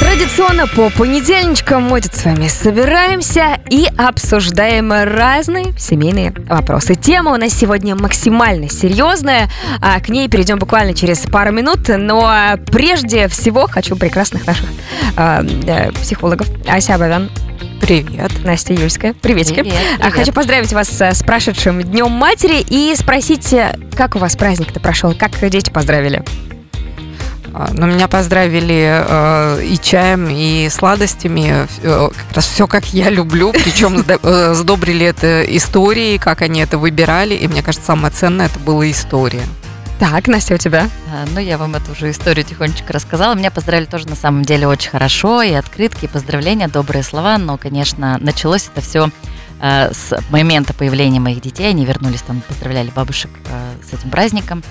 Традиционно по понедельничкам мы тут с вами собираемся и обсуждаем разные семейные вопросы. Тема у нас сегодня максимально серьезная, а к ней перейдем буквально через пару минут, но прежде всего хочу прекрасных наших э, э, психологов. Ася Абавян, Привет. Настя Юльская. Приветики. Привет, А, привет. Хочу поздравить вас э, с прошедшим Днем Матери и спросить, э, как у вас праздник-то прошел, как дети поздравили? А, Ну, меня поздравили э, и чаем, и сладостями. Э, как раз все, как я люблю. Причем э, сдобрили это историей, как они это выбирали. И мне кажется, самое ценное это была история. Так, Настя, у тебя? А, Ну, я вам эту уже историю тихонечко рассказала. Меня поздравили тоже на самом деле очень хорошо. И открытки, и поздравления, добрые слова. Но, конечно, началось это все с момента появления моих детей. Они вернулись там, поздравляли бабушек э, с этим праздником.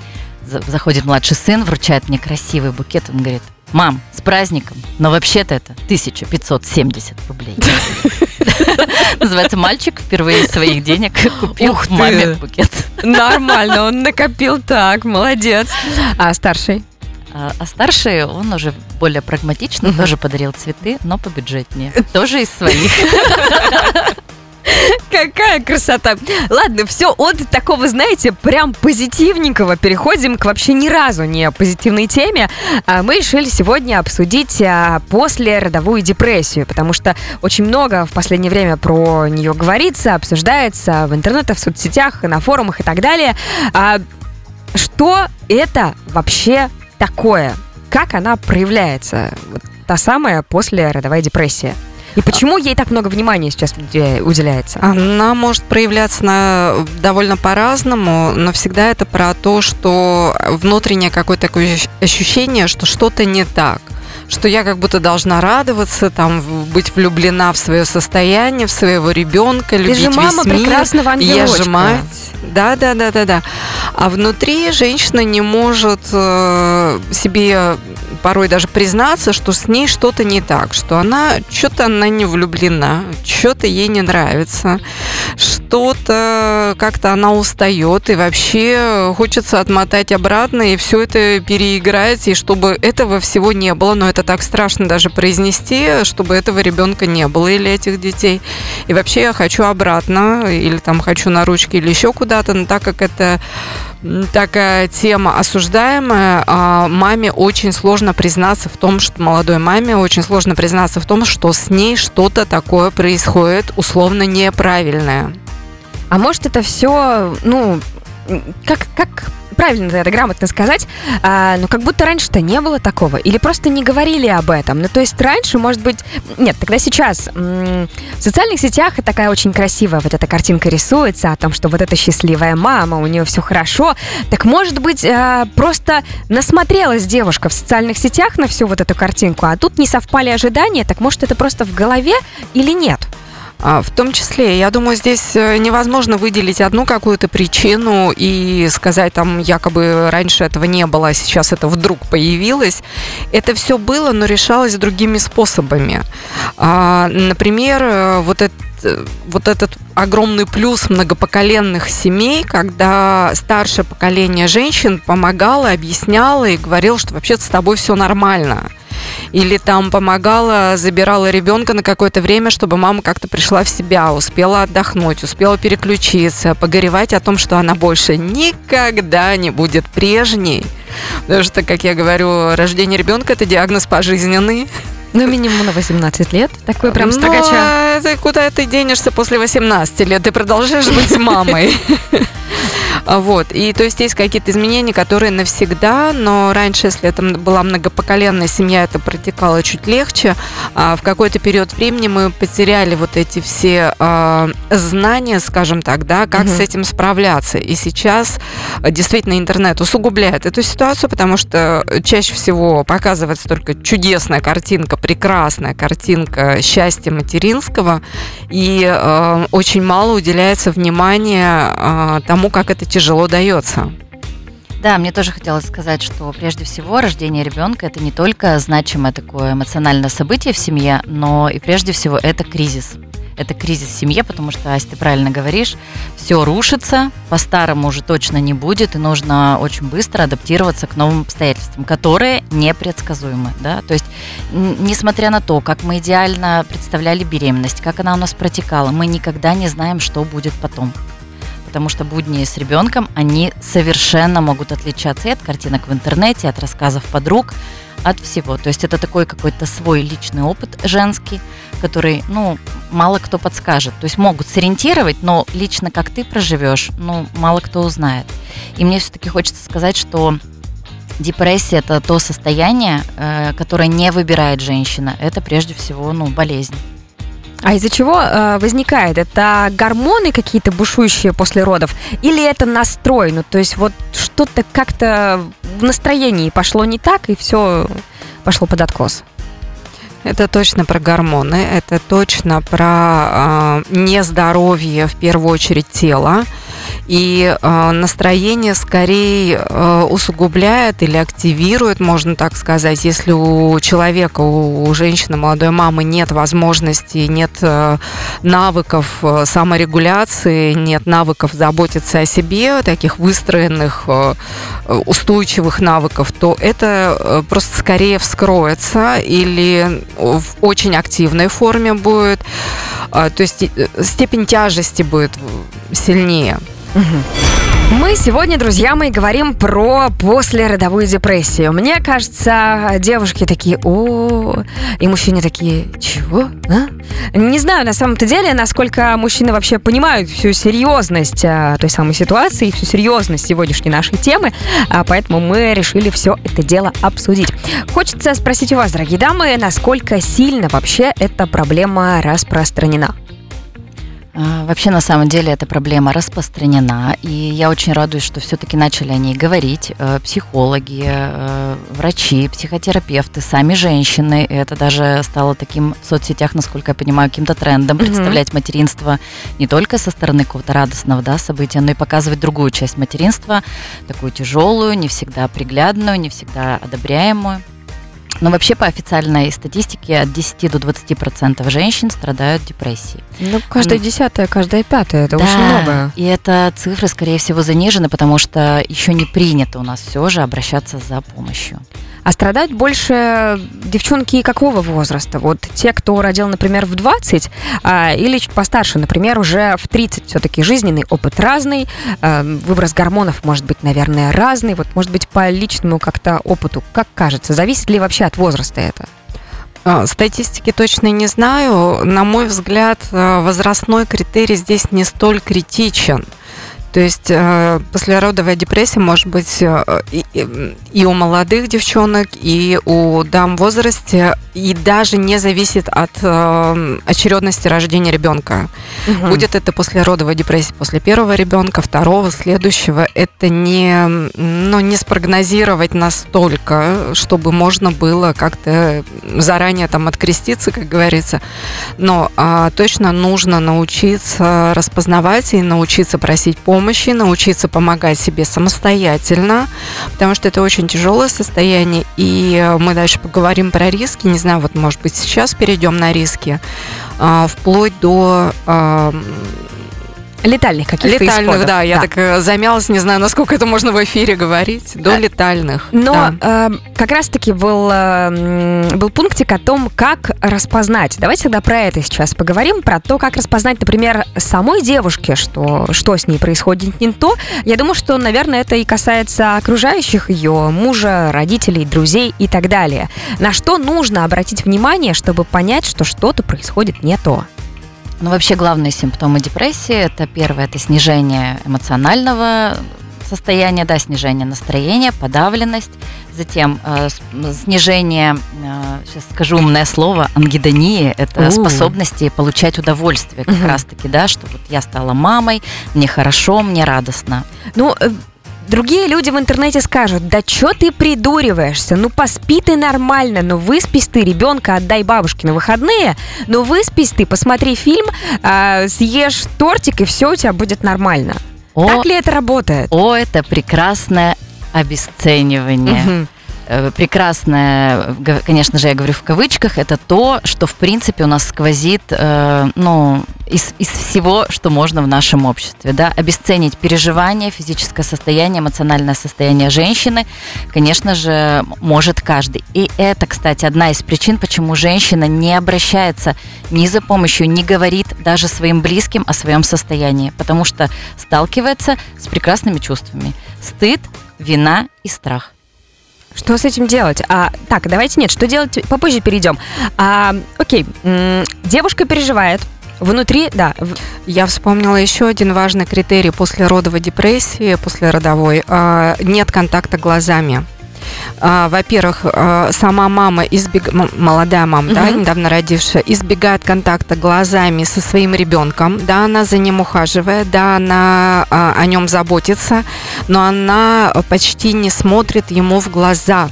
За- Заходит младший сын, вручает мне красивый букет. Он говорит, мам, с праздником. Но вообще-то это 1570 рублей. Называется «Мальчик впервые из своих денег купил маме букет». Нормально, он накопил так, молодец. А старший? А, а старший, он уже более прагматичный, тоже подарил цветы, но побюджетнее. Тоже из своих. Какая красота. Ладно, все от такого, знаете, прям позитивненького переходим к вообще ни разу не позитивной теме. А, Мы решили сегодня обсудить а, послеродовую депрессию, потому что очень много в последнее время про нее говорится, обсуждается в интернете, в соцсетях, на форумах и так далее. А, Что это вообще такое? Как она проявляется? Та самая послеродовая депрессия. И почему ей так много внимания сейчас уде- уделяется? Она может проявляться на, довольно по-разному, но всегда это про то, что внутреннее какое-то такое ощ- ощущение, что что-то не так что я как будто должна радоваться, там, быть влюблена в свое состояние, в своего ребенка, Ты любить же мама весь мир. прекрасного Я ангелочка. же мать. Да, да, да, да, да. А внутри женщина не может э, себе порой даже признаться, что с ней что-то не так, что она что-то она не влюблена, что-то ей не нравится, что-то как-то она устает и вообще хочется отмотать обратно и все это переиграть, и чтобы этого всего не было, но это так страшно даже произнести, чтобы этого ребенка не было или этих детей. И вообще я хочу обратно, или там хочу на ручки, или еще куда-то, но так как это такая тема осуждаемая, а маме очень сложно признаться в том, что молодой маме очень сложно признаться в том, что с ней что-то такое происходит условно неправильное. А может это все, ну, как, как правильно это грамотно сказать, а, ну как будто раньше-то не было такого, или просто не говорили об этом. Ну то есть раньше, может быть, нет, тогда сейчас в социальных сетях такая очень красивая вот эта картинка рисуется о том, что вот эта счастливая мама, у нее все хорошо. Так может быть а, просто насмотрелась девушка в социальных сетях на всю вот эту картинку, а тут не совпали ожидания, так может это просто в голове или нет? А, В том числе, я думаю, здесь э, невозможно выделить одну какую-то причину и сказать, там, якобы раньше этого не было, а сейчас это вдруг появилось. Это все было, но решалось другими способами. А, Например, э, вот это вот этот огромный плюс многопоколенных семей, когда старшее поколение женщин помогало, объясняло и говорило, что вообще-то с тобой все нормально. Или там помогала, забирала ребенка на какое-то время, чтобы мама как-то пришла в себя, успела отдохнуть, успела переключиться, погоревать о том, что она больше никогда не будет прежней. Потому что, как я говорю, рождение ребенка это диагноз пожизненный. Ну, минимум на 18 лет. Такой прям Ну, строгача. ты куда ты денешься после 18 лет? Ты продолжаешь быть мамой. А Вот. И то есть есть какие-то изменения, которые навсегда, но раньше, если это была многопоколенная семья, это протекало чуть легче. А в какой-то период времени мы потеряли вот эти все а, знания, скажем так, да, как Мгм. с этим справляться. И сейчас действительно интернет усугубляет эту ситуацию, потому что чаще всего показывается только чудесная картинка, прекрасная картинка счастья материнского, и э, очень мало уделяется внимания э, тому, как это тяжело дается. Да, мне тоже хотелось сказать, что прежде всего рождение ребенка это не только значимое такое эмоциональное событие в семье, но и прежде всего это кризис. это кризис в семье, потому что, Ась, ты правильно говоришь, все рушится, по-старому уже точно не будет, и нужно очень быстро адаптироваться к новым обстоятельствам, которые непредсказуемы. Да? То есть, несмотря на то, как мы идеально представляли беременность, как она у нас протекала, мы никогда не знаем, что будет потом потому что будни с ребенком, они совершенно могут отличаться и от картинок в интернете, от рассказов подруг, от всего. То есть это такой какой-то свой личный опыт женский, который, ну, мало кто подскажет. То есть могут сориентировать, но лично как ты проживешь, ну, мало кто узнает. И мне все-таки хочется сказать, что депрессия это то состояние, э, которое не выбирает женщина. Это прежде всего, ну, болезнь. А из-за чего э, возникает? Это гормоны какие-то бушующие после родов? Или это настрой? Ну, то есть вот что-то как-то в настроении пошло не так, и все пошло под откос? Это точно про гормоны, это точно про э, нездоровье, в первую очередь, тела и э, настроение скорее э, усугубляет или активирует, можно так сказать, если у человека, у, женщины, молодой мамы нет возможности, нет э, навыков саморегуляции, нет навыков заботиться о себе, таких выстроенных устойчивых навыков, то это просто скорее вскроется или в очень активной форме будет, э, то есть степень тяжести будет сильнее. Мы сегодня, друзья мои, говорим про послеродовую депрессию. Мне кажется, девушки такие, о, и мужчины такие, чего? А? Не знаю, на самом-то деле, насколько мужчины вообще понимают всю серьезность а, той самой ситуации, всю серьезность сегодняшней нашей темы, а, поэтому мы решили все это дело обсудить. Хочется спросить у вас, дорогие дамы, насколько сильно вообще эта проблема распространена? А, вообще, на самом деле, эта проблема распространена, и я очень радуюсь, что все-таки начали о ней говорить э, психологи, э, врачи, психотерапевты, сами женщины. Это даже стало таким в соцсетях, насколько я понимаю, каким-то трендом mm-hmm. представлять материнство не только со стороны какого-то радостного да, события, но и показывать другую часть материнства, такую тяжелую, не всегда приглядную, не всегда одобряемую. Но вообще по официальной статистике от 10 до 20 процентов женщин страдают депрессией. Ну, каждая ну, десятая, каждая пятая, это да, очень много. И это цифры, скорее всего, занижены, потому что еще не принято у нас все же обращаться за помощью. А страдают больше девчонки какого возраста? Вот те, кто родил, например, в 20, а, или чуть постарше, например, уже в 30. Все-таки жизненный опыт разный, а, выброс гормонов может быть, наверное, разный. Вот, может быть, по личному как-то опыту, как кажется, зависит ли вообще от возраста это? А, статистики точно не знаю. На мой взгляд, а, возрастной критерий здесь не столь критичен. То есть э, послеродовая депрессия может быть э, и, и у молодых девчонок, и у дам в возрасте, и даже не зависит от э, очередности рождения ребенка. Угу. Будет это послеродовая депрессия после первого ребенка, второго, следующего. Это не, ну, не спрогнозировать настолько, чтобы можно было как-то заранее там откреститься, как говорится. Но э, точно нужно научиться распознавать и научиться просить помощи помощи, научиться помогать себе самостоятельно, потому что это очень тяжелое состояние, и э, мы дальше поговорим про риски, не знаю, вот может быть сейчас перейдем на риски, а, вплоть до Летальных каких-то Летальных, исходов. да. Я да. так э, замялась, не знаю, насколько это можно в эфире говорить. До а, летальных. Но да. э, как раз-таки был, э, был пунктик о том, как распознать. Давайте тогда про это сейчас поговорим, про то, как распознать, например, самой девушке, что, что с ней происходит не то. Я думаю, что, наверное, это и касается окружающих ее, мужа, родителей, друзей и так далее. На что нужно обратить внимание, чтобы понять, что что-то происходит не то? Ну, вообще главные симптомы депрессии – это первое – это снижение эмоционального состояния, да, снижение настроения, подавленность, затем э, снижение, э, сейчас скажу умное слово, ангидонии, это У-у-у. способности получать удовольствие как угу. раз-таки, да, что вот я стала мамой, мне хорошо, мне радостно. Ну, э, Другие люди в интернете скажут, да чё ты придуриваешься, ну поспи ты нормально, ну выспись ты, ребенка отдай бабушке на выходные, ну выспись ты, посмотри фильм, э, съешь тортик и все у тебя будет нормально. О, так ли это работает? О, это прекрасное обесценивание. э, прекрасное, г- конечно же, я говорю в кавычках, это то, что, в принципе, у нас сквозит, э, ну, из, из всего, что можно в нашем обществе, да, обесценить переживания, физическое состояние, эмоциональное состояние женщины, конечно же, может каждый. И это, кстати, одна из причин, почему женщина не обращается ни за помощью, не говорит даже своим близким о своем состоянии, потому что сталкивается с прекрасными чувствами. Стыд, вина и страх. Что с этим делать? А, так, давайте нет, что делать, попозже перейдем. А, окей, девушка переживает, внутри, да, Я вспомнила еще один важный критерий после родовой депрессии, после родовой. а, Нет контакта глазами. А, Во-первых, а, сама мама, избег... молодая мама, да, Мгм. недавно родившая, избегает контакта глазами со своим ребенком. Да, она за ним ухаживает, да, она а, о нем заботится, но она почти не смотрит ему в глаза.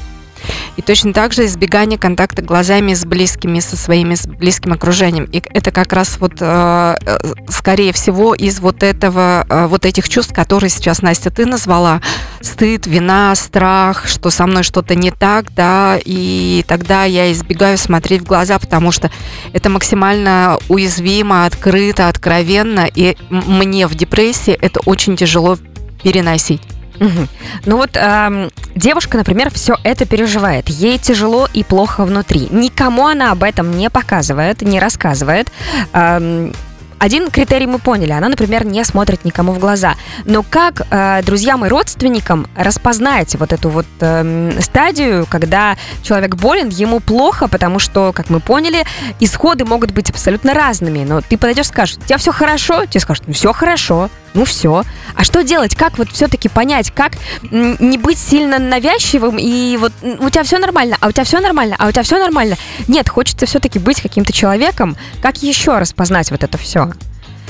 И точно так же избегание контакта глазами с близкими, со своими с близким окружением. И это как раз вот, э, э, скорее всего, из вот этого, э, вот этих чувств, которые сейчас, Настя, ты назвала. Стыд, вина, страх, что со мной что-то не так, да, и тогда я избегаю смотреть в глаза, потому что это максимально уязвимо, открыто, откровенно, и мне в депрессии это очень тяжело переносить. Мгм. Ну вот ам, девушка, например, все это переживает. Ей тяжело и плохо внутри. Никому она об этом не показывает, не рассказывает. Ам, один критерий мы поняли. Она, например, не смотрит никому в глаза. Но как э, друзьям и родственникам распознать вот эту вот эм, стадию, когда человек болен, ему плохо, потому что, как мы поняли, исходы могут быть абсолютно разными. Но ты подойдешь скажешь, у тебя все хорошо? Тебе скажут, ну все хорошо, ну все. А что делать? Как вот все-таки понять, как не быть сильно навязчивым и вот у тебя все нормально, а у тебя все нормально, а у тебя все нормально? Нет, хочется все-таки быть каким-то человеком. Как еще распознать вот это все?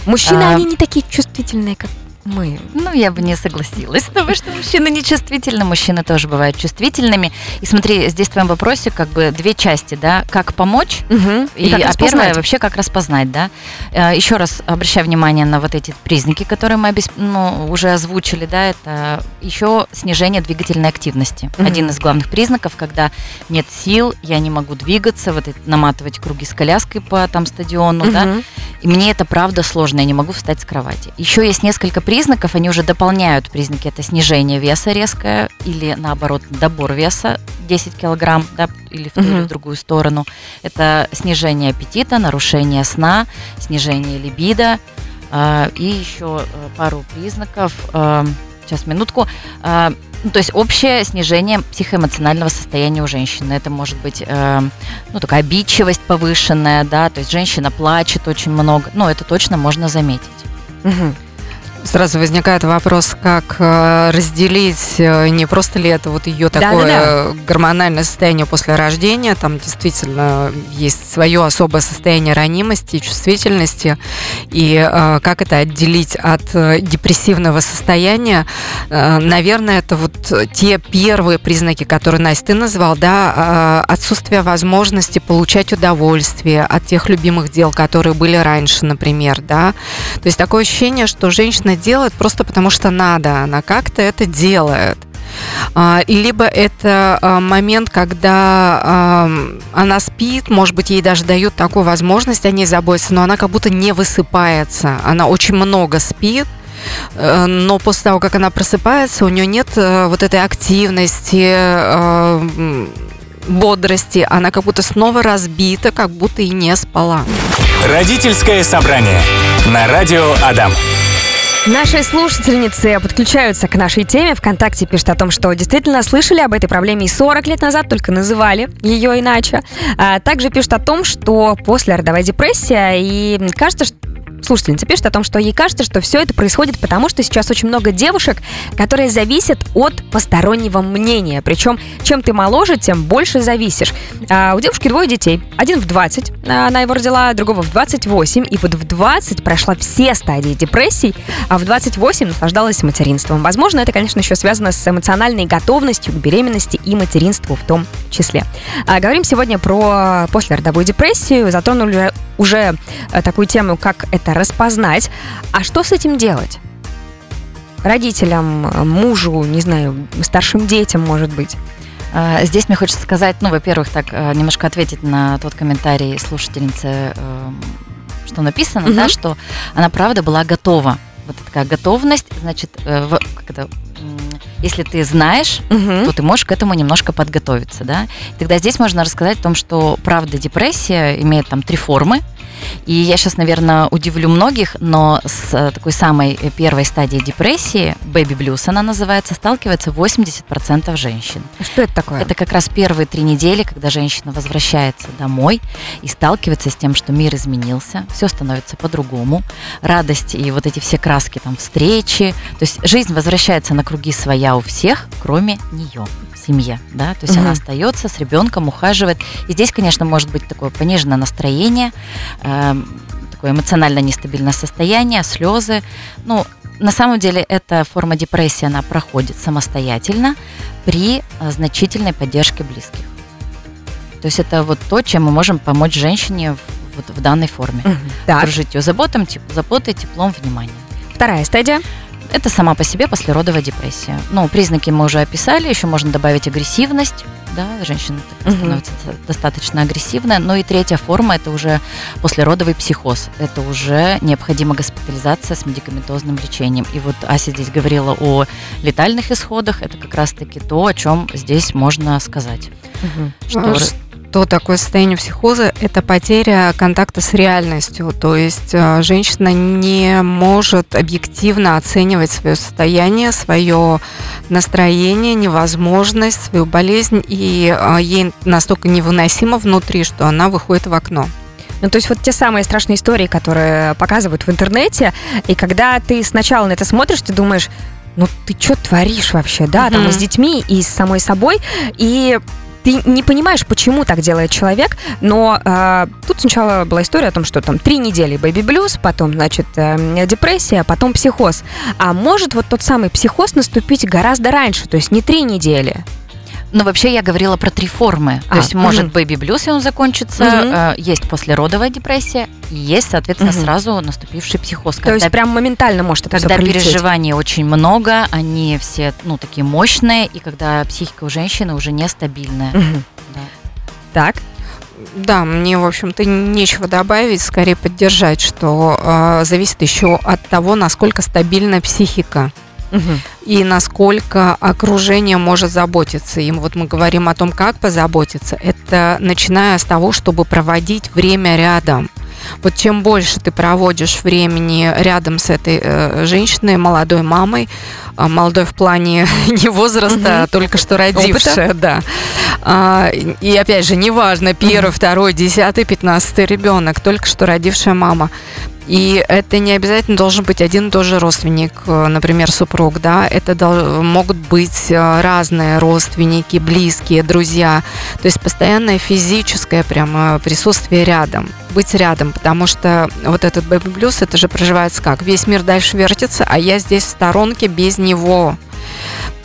Мужчины, А. они не такие чувствительные, как мы. Ну, я бы не согласилась тобой, что мужчины не чувствительны, мужчины тоже бывают чувствительными. И смотри, здесь в твоем вопросе как бы две части, да, как помочь Мгм. И, как а первое вообще как распознать, да? Э, Еще раз обращаю внимание на вот эти признаки, которые мы ну, уже озвучили, да, это еще снижение двигательной активности. Мгм. Один из главных признаков, когда нет сил, я не могу двигаться, вот это, наматывать круги с коляской по там стадиону, да, Мгм. и мне это правда сложно, я не могу встать с кровати. Еще есть несколько признаков, они уже дополняют признаки. Это снижение веса резкое или наоборот добор веса 10 килограмм, да, или в ту или в другую сторону. Это снижение аппетита, нарушение сна, снижение либидо а, и еще э, пару признаков. а, Сейчас, минутку. А, ну, то есть общее снижение психоэмоционального состояния у женщины. Это может быть э, ну, такая обидчивость повышенная, да, то есть женщина плачет очень много. Ну, это точно можно заметить. Мгм. Сразу возникает вопрос, как э, разделить, э, не просто ли это вот ее такое э, гормональное состояние после рождения, там действительно есть свое особое состояние ранимости и чувствительности, и э, как это отделить от депрессивного состояния, наверное, это вот те первые признаки, которые, Настя, ты назвал, да, э, отсутствие возможности получать удовольствие от тех любимых дел, которые были раньше, например, да, то есть такое ощущение, что женщина делает просто потому, что надо, она как-то это делает. А, Либо это а, момент, когда ам, она спит, может быть, ей даже дают такую возможность о ней заботиться, но она как будто не высыпается. Она очень много спит, э, но после того, как она просыпается, у нее нет э, вот этой активности, э, бодрости. Она как будто снова разбита, как будто и не спала. Родительское собрание на радио Адам. Наши слушательницы подключаются к нашей теме. Вконтакте пишут о том, что действительно слышали об этой проблеме и 40 лет назад, только называли ее иначе. А также пишут о том, что после родовая депрессия, и кажется, что Слушательница пишет о том, что ей кажется, что все это происходит потому, что сейчас очень много девушек, которые зависят от постороннего мнения. Причем, чем ты моложе, тем больше зависишь. А у девушки двое детей. Один в 20, а, она его родила, другого в 28. И вот в 20 прошла все стадии депрессий, а в 28 наслаждалась материнством. Возможно, это, конечно, еще связано с эмоциональной готовностью к беременности и материнству в том числе. А, говорим сегодня про послеродовую депрессию. Затронули уже э, такую тему, как это распознать. А что с этим делать? Родителям, мужу, не знаю, старшим детям, может быть. А, Здесь мне хочется сказать, ну, во-первых, так э, немножко ответить на тот комментарий слушательницы, эм, что написано, Мгм. да, что она правда была готова. Вот такая готовность, значит, э, в- как это, если ты знаешь, Мгм. то ты можешь к этому немножко подготовиться, да. Тогда здесь можно рассказать о том, что правда депрессия имеет там три формы. И я сейчас, наверное, удивлю многих, но с э, такой самой э, первой стадией депрессии, baby blues она называется, сталкивается 80% женщин. Что это такое? Это как раз первые три недели, когда женщина возвращается домой и сталкивается с тем, что мир изменился, все становится по-другому, радость и вот эти все краски там встречи, то есть жизнь возвращается на круги своя у всех, кроме нее в семье, да, то есть Мгм. она остается с ребенком, ухаживает, и здесь, конечно, может быть такое пониженное настроение, эм, такое эмоционально нестабильное состояние, слезы, ну, на самом деле эта форма депрессии, она проходит самостоятельно при э, значительной поддержке близких. То есть это вот то, чем мы можем помочь женщине в, вот в данной форме. Так, Окружить ее заботом, теп- заботой, теплом, вниманием. вторая стадия. Это сама по себе послеродовая депрессия. Ну, признаки мы уже описали, еще можно добавить агрессивность. Да, женщина Мгм. становится достаточно агрессивная. Ну и третья форма это уже послеродовый психоз. Это уже необходима госпитализация с медикаментозным лечением. И вот Ася здесь говорила о летальных исходах. Это как раз-таки то, о чем здесь можно сказать. Мгм. Что А Что такое состояние психоза? Это потеря контакта с реальностью. То есть э, женщина не может объективно оценивать свое состояние, свое настроение, невозможность, свою болезнь, и э, ей настолько невыносимо внутри, что она выходит в окно. Ну, то есть вот те самые страшные истории, которые показывают в интернете, и когда ты сначала на это смотришь, ты думаешь, ну ты что творишь вообще, да, там Мгм. и с детьми, и с самой собой, и ты не понимаешь, почему так делает человек, но э, тут сначала была история о том, что там три недели бэби блюз, потом, значит, э, депрессия, потом психоз. А может вот тот самый психоз наступить гораздо раньше, то есть не три недели. Ну, вообще я говорила про три формы. А, То есть может мгм. бэби блюз, и он закончится, Мгм. э, есть послеродовая депрессия, есть, соответственно, Мгм. сразу наступивший психоз. То есть прям моментально может это когда переживаний очень много, они все, ну, такие мощные, и когда психика у женщины уже нестабильная. Мгм. Да. Так. Да, мне, в общем-то, нечего добавить, скорее поддержать, что э, зависит еще от того, насколько стабильна психика. Мгм. и насколько окружение может заботиться им. Вот мы говорим о том, как позаботиться. Это начиная с того, чтобы проводить время рядом. Вот чем больше ты проводишь времени рядом с этой э, женщиной, молодой мамой, а, молодой в плане не возраста, а только что родившая, да. А, и и опять же, неважно, первый, второй, десятый, пятнадцатый ребенок, только что родившая мама. И это не обязательно должен быть один и тот же родственник, э, например, супруг, да, это могут быть э, разные родственники, близкие, друзья. То есть постоянное физическое прямо присутствие рядом, быть рядом, потому что вот этот бэби-блюз, это же проживается как? Весь мир дальше вертится, а я здесь в сторонке без него.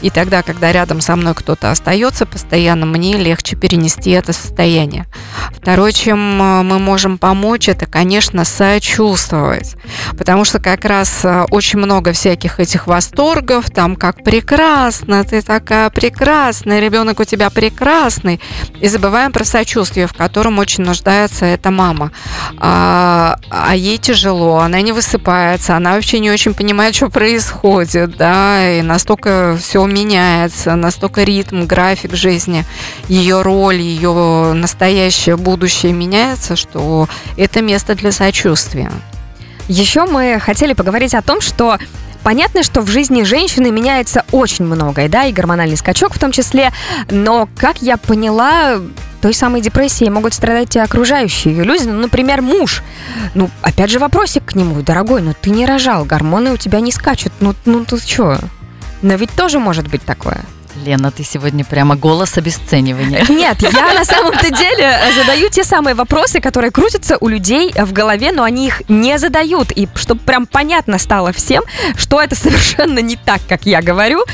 И тогда, когда рядом со мной кто-то остается постоянно, мне легче перенести это состояние. Второе, чем э, мы можем помочь, это, конечно, сочувствовать. Потому что как раз э, очень много всяких этих восторгов, там, как прекрасно, ты такая прекрасная, ребенок у тебя прекрасный. И забываем про сочувствие, в котором очень нуждается эта мама. А, а ей тяжело, она не высыпается, она вообще не очень понимает, что происходит, да, и настолько все меняется, настолько ритм, график жизни, ее роль, ее настоящее будущее меняется, что это место для сочувствия. Еще мы хотели поговорить о том, что Понятно, что в жизни женщины меняется очень многое, да, и гормональный скачок в том числе, но, как я поняла, той самой депрессией могут страдать и окружающие ее люди, ну, например, муж. Ну, опять же, вопросик к нему, дорогой, ну ты не рожал, гормоны у тебя не скачут, ну, ну ты что? Но ведь тоже может быть такое. Лена, ты сегодня прямо голос обесценивания. Нет, я на самом-то деле задаю те самые вопросы, которые крутятся у людей в голове, но они их не задают. И чтобы прям понятно стало всем, что это совершенно не так, как я говорю,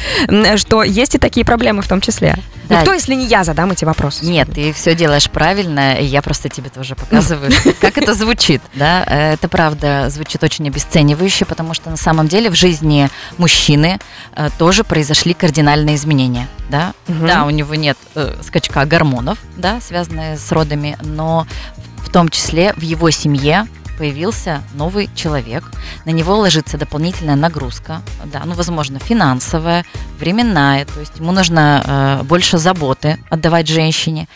что есть и такие проблемы в том числе. Ну, Да. кто, если не я, задам эти вопросы? Нет, ты все делаешь правильно, и я просто тебе тоже показываю, как это звучит, да. Э, Это правда звучит очень обесценивающе, потому что на самом деле в жизни мужчины э, тоже произошли кардинальные изменения, да. Мгм. Да, у него нет э, скачка гормонов, да, связанные с родами, но в том числе в его семье появился новый человек, на него ложится дополнительная нагрузка, да, ну, возможно, финансовая, временная, то есть ему нужно э, больше заботы отдавать женщине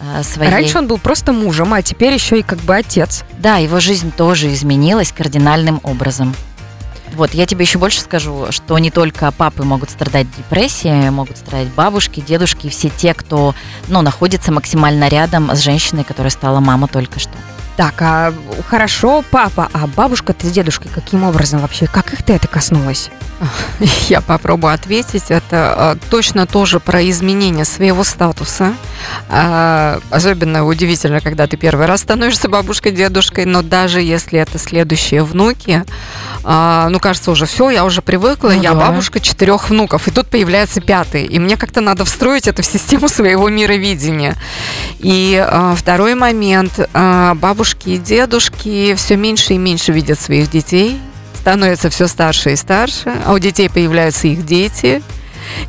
э, своей. Раньше он был просто мужем, а теперь еще и как бы отец. Да, его жизнь тоже изменилась кардинальным образом. Вот, я тебе еще больше скажу, что не только папы могут страдать депрессией, могут страдать бабушки, дедушки, все те, кто ну, находится максимально рядом с женщиной, которая стала мама только что. Так, а хорошо, папа, а бабушка-то с дедушкой каким образом вообще? Как их-то это коснулось? Я попробую ответить. Это э, точно тоже про изменение своего статуса. А, Особенно удивительно, когда ты первый раз становишься бабушкой, дедушкой, но даже если это следующие внуки, а, ну, кажется, уже все, я уже привыкла, Ну я да. бабушка четырех внуков, и тут появляется пятый, и мне как-то надо встроить это в систему своего мировидения. И а, второй момент, а, бабушки и дедушки все меньше и меньше видят своих детей, становятся все старше и старше, а у детей появляются их дети.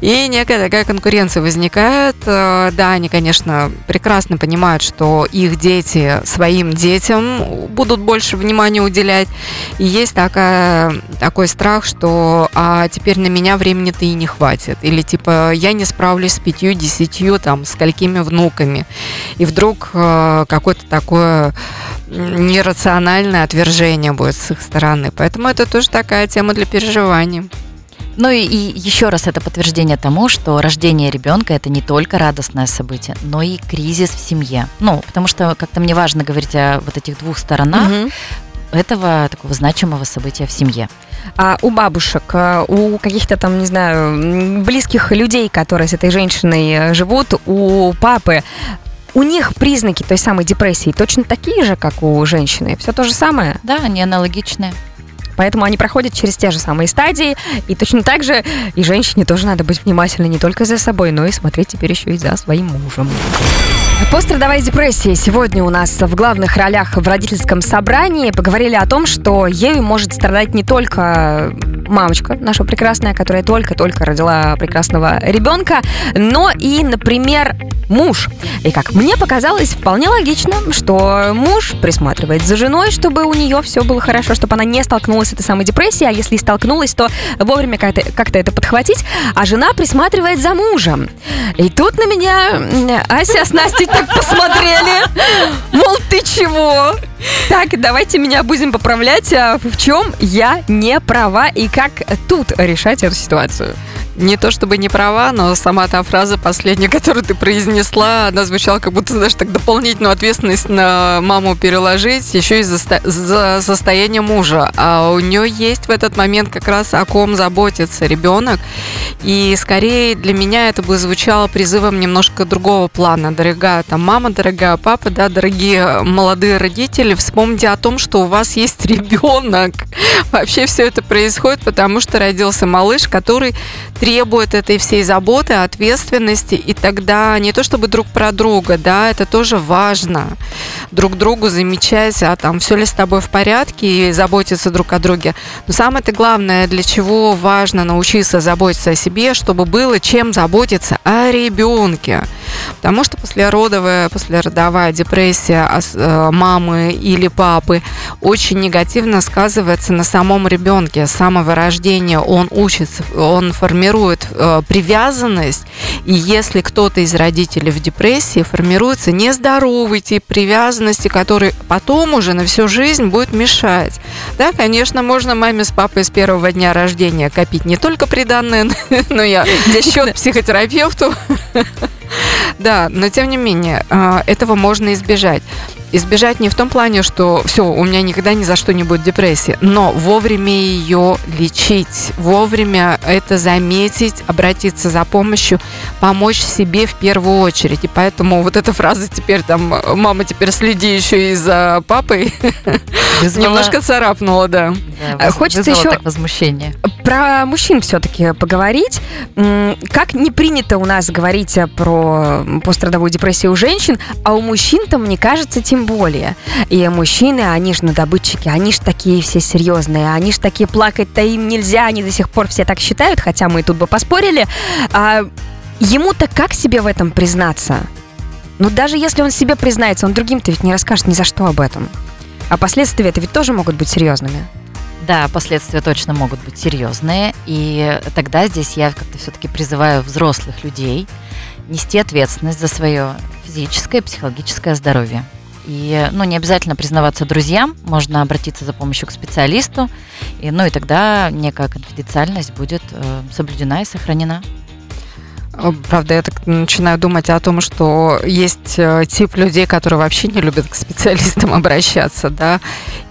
И некая такая конкуренция возникает. Э, Да, они, конечно, прекрасно понимают, что их дети своим детям будут больше внимания уделять. И есть такая, такой страх, что а теперь на меня времени-то и не хватит. Или типа я не справлюсь с пятью, десятью, там, сколькими внуками. И вдруг э, какое-то такое нерациональное отвержение будет с их стороны. Поэтому это тоже такая тема для переживаний. Ну и, и еще раз это подтверждение тому, что рождение ребенка это не только радостное событие, но и кризис в семье. Ну, потому что как-то мне важно говорить о вот этих двух сторонах Мгм. этого такого значимого события в семье. А у бабушек, а у каких-то там, не знаю, близких людей, которые с этой женщиной э, живут, у папы, у них признаки той самой депрессии точно такие же, как у женщины? Все то же самое? Да, они аналогичные. Поэтому они проходят через те же самые стадии. И точно так же и женщине тоже надо быть внимательной не только за собой, но и смотреть теперь еще и за своим мужем. Пострадовая депрессия сегодня у нас в главных ролях в родительском собрании. Поговорили о том, что ею может страдать не только мамочка наша прекрасная, которая только-только родила прекрасного ребенка, но и, например, муж. И как мне показалось, вполне логично, что муж присматривает за женой, чтобы у нее все было хорошо, чтобы она не столкнулась с этой самой депрессией, а если и столкнулась, то вовремя как-то, как-то это подхватить, а жена присматривает за мужем. И тут на меня Ася с Настей так посмотрели, мол, ты чего? Так, давайте меня будем поправлять, а в чем я не права и как тут решать эту ситуацию. Не то чтобы не права, но сама та фраза последняя, которую ты произнесла, она звучала как будто, знаешь, так дополнительную ответственность на маму переложить, еще и за, за состояние мужа. А у нее есть в этот момент как раз о ком заботится ребенок. И скорее для меня это бы звучало призывом немножко другого плана. Дорогая там мама, дорогая папа, да, дорогие молодые родители, вспомните о том, что у вас есть ребенок. Вообще все это происходит, потому что родился малыш, который требует этой всей заботы, ответственности, и тогда не то чтобы друг про друга, да, это тоже важно. Друг другу замечать, а там все ли с тобой в порядке и заботиться друг о друге. Но самое-то главное, для чего важно научиться заботиться о себе, чтобы было чем заботиться о ребенке. Потому что послеродовая, послеродовая депрессия ос- э, мамы или папы очень негативно сказывается на самом ребенке. С самого рождения он учится, он формирует э, привязанность, и если кто-то из родителей в депрессии, формируется нездоровый тип привязанности, который потом уже на всю жизнь будет мешать. Да, конечно, можно маме с папой с первого дня рождения копить не только приданное, но я счет психотерапевту. Да, но тем не менее, а, этого можно избежать. Избежать не в том плане, что все, у меня никогда ни за что не будет депрессии, но вовремя ее лечить, вовремя это заметить, обратиться за помощью, помочь себе в первую очередь. И поэтому вот эта фраза теперь там, мама, теперь следи еще и за папой, Вызвала- немножко царапнула, да. да, А выз- хочется еще- так возмущение. про мужчин все-таки поговорить. Как не принято у нас говорить про пострадовую депрессию у женщин, а у мужчин-то, мне кажется, тем более. И мужчины, они же надобытчики, они же такие все серьезные, они же такие плакать-то им нельзя, они до сих пор все так считают, хотя мы тут бы поспорили. А ему-то как себе в этом признаться? Ну, даже если он себе признается, он другим-то ведь не расскажет ни за что об этом. А последствия это ведь тоже могут быть серьезными. Да, последствия точно могут быть серьезные. И тогда здесь я как-то все-таки призываю взрослых людей нести ответственность за свое физическое и психологическое здоровье. И, ну, не обязательно признаваться друзьям, можно обратиться за помощью к специалисту, и, ну, и тогда некая конфиденциальность будет э, соблюдена и сохранена. Э, правда, я так начинаю думать о том, что есть э, тип людей, которые вообще не любят к специалистам обращаться, да,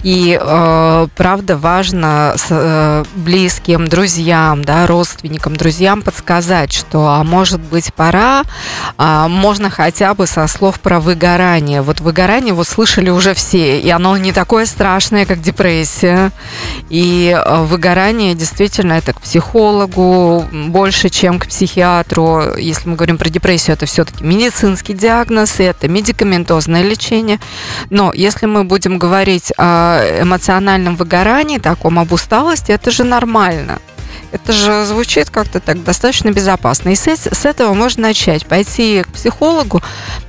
и э, правда важно с, э, близким, друзьям, да, родственникам, друзьям подсказать, что, а может быть, пора, а, можно хотя бы со слов про выгорание. Вот выгорание вот слышали уже все, и оно не такое страшное, как депрессия, и э, выгорание действительно это к психологу больше, чем к психиатру, если мы говорим про депрессию, это все-таки медицинский диагноз, это медикаментозное лечение. Но если мы будем говорить о эмоциональном выгорании, таком об усталости, это же нормально. Это же звучит как-то так достаточно безопасно. И с, с этого можно начать. Пойти к психологу,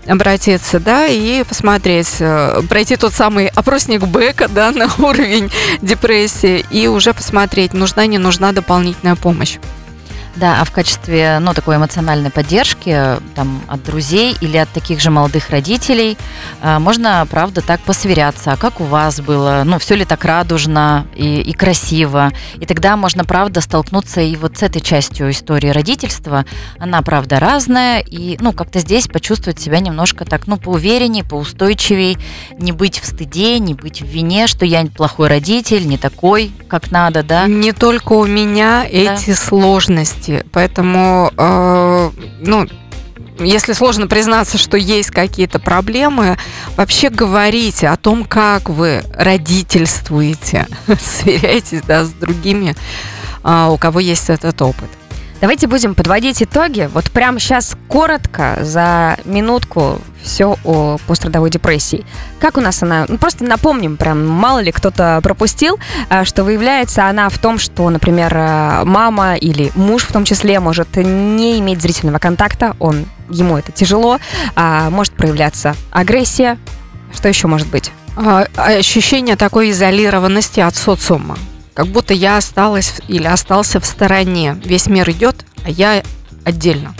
обратиться, да, и посмотреть, э, пройти тот самый опросник Бека, да, на уровень депрессии, и уже посмотреть, нужна, не нужна дополнительная помощь. Да, а в качестве, ну, такой эмоциональной поддержки, там, от друзей или от таких же молодых родителей, э, можно, правда, так посверяться, а как у вас было, ну, все ли так радужно и, и красиво, и тогда можно, правда, столкнуться и вот с этой частью истории родительства, она, правда, разная, и, ну, как-то здесь почувствовать себя немножко так, ну, поувереннее, поустойчивее, не быть в стыде, не быть в вине, что я плохой родитель, не такой, как надо, да. Не только у меня да. эти сложности, сложности. Поэтому, э, ну, если сложно признаться, что есть какие-то проблемы, вообще говорите о том, как вы родительствуете, сверяйтесь да, с другими, э, у кого есть этот опыт. Давайте будем подводить итоги. Вот прямо сейчас коротко, за минутку, все о пострадовой депрессии. Как у нас она? Ну, просто напомним, прям мало ли кто-то пропустил, а, что выявляется она в том, что, например, а, мама или муж в том числе может не иметь зрительного контакта, он, ему это тяжело, а может проявляться агрессия. Что еще может быть? Ощущение такой изолированности от социума как будто я осталась или остался в стороне. Весь мир идет, а я отдельно.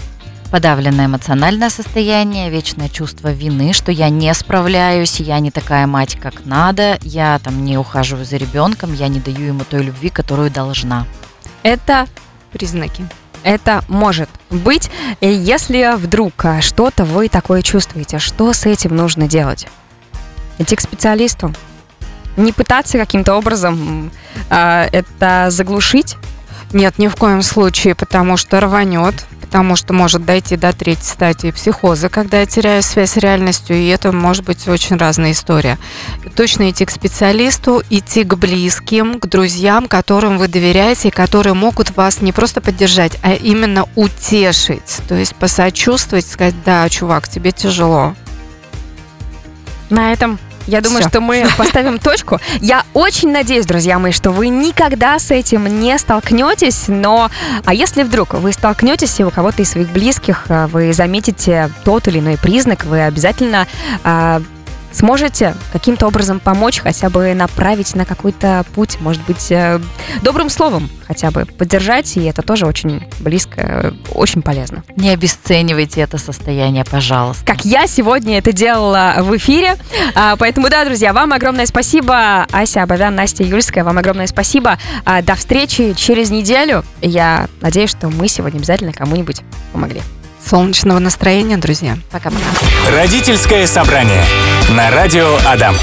Подавленное эмоциональное состояние, вечное чувство вины, что я не справляюсь, я не такая мать, как надо, я там не ухаживаю за ребенком, я не даю ему той любви, которую должна. Это признаки. Это может быть, если вдруг что-то вы такое чувствуете, что с этим нужно делать? Идти к специалисту, не пытаться каким-то образом э, это заглушить? Нет, ни в коем случае, потому что рванет, потому что может дойти до третьей стадии психоза, когда я теряю связь с реальностью, и это может быть очень разная история. Точно идти к специалисту, идти к близким, к друзьям, которым вы доверяете, и которые могут вас не просто поддержать, а именно утешить, то есть посочувствовать, сказать, да, чувак, тебе тяжело. На этом я думаю, Все. что мы поставим точку. Я очень надеюсь, друзья мои, что вы никогда с этим не столкнетесь, но а если вдруг вы столкнетесь и у кого-то из своих близких э, вы заметите тот или иной признак, вы обязательно а, сможете каким-то образом помочь, хотя бы направить на какой-то путь, может быть, э, добрым словом хотя бы поддержать, и это тоже очень близко, очень полезно. Не обесценивайте это состояние, пожалуйста. Как я сегодня это делала в эфире. А, поэтому, да, друзья, вам огромное спасибо. Ася Абовян, Настя Юльская, вам огромное спасибо. А, до встречи через неделю. Я надеюсь, что мы сегодня обязательно кому-нибудь помогли. Солнечного настроения, друзья. Пока-пока. Родительское собрание на радио Адам.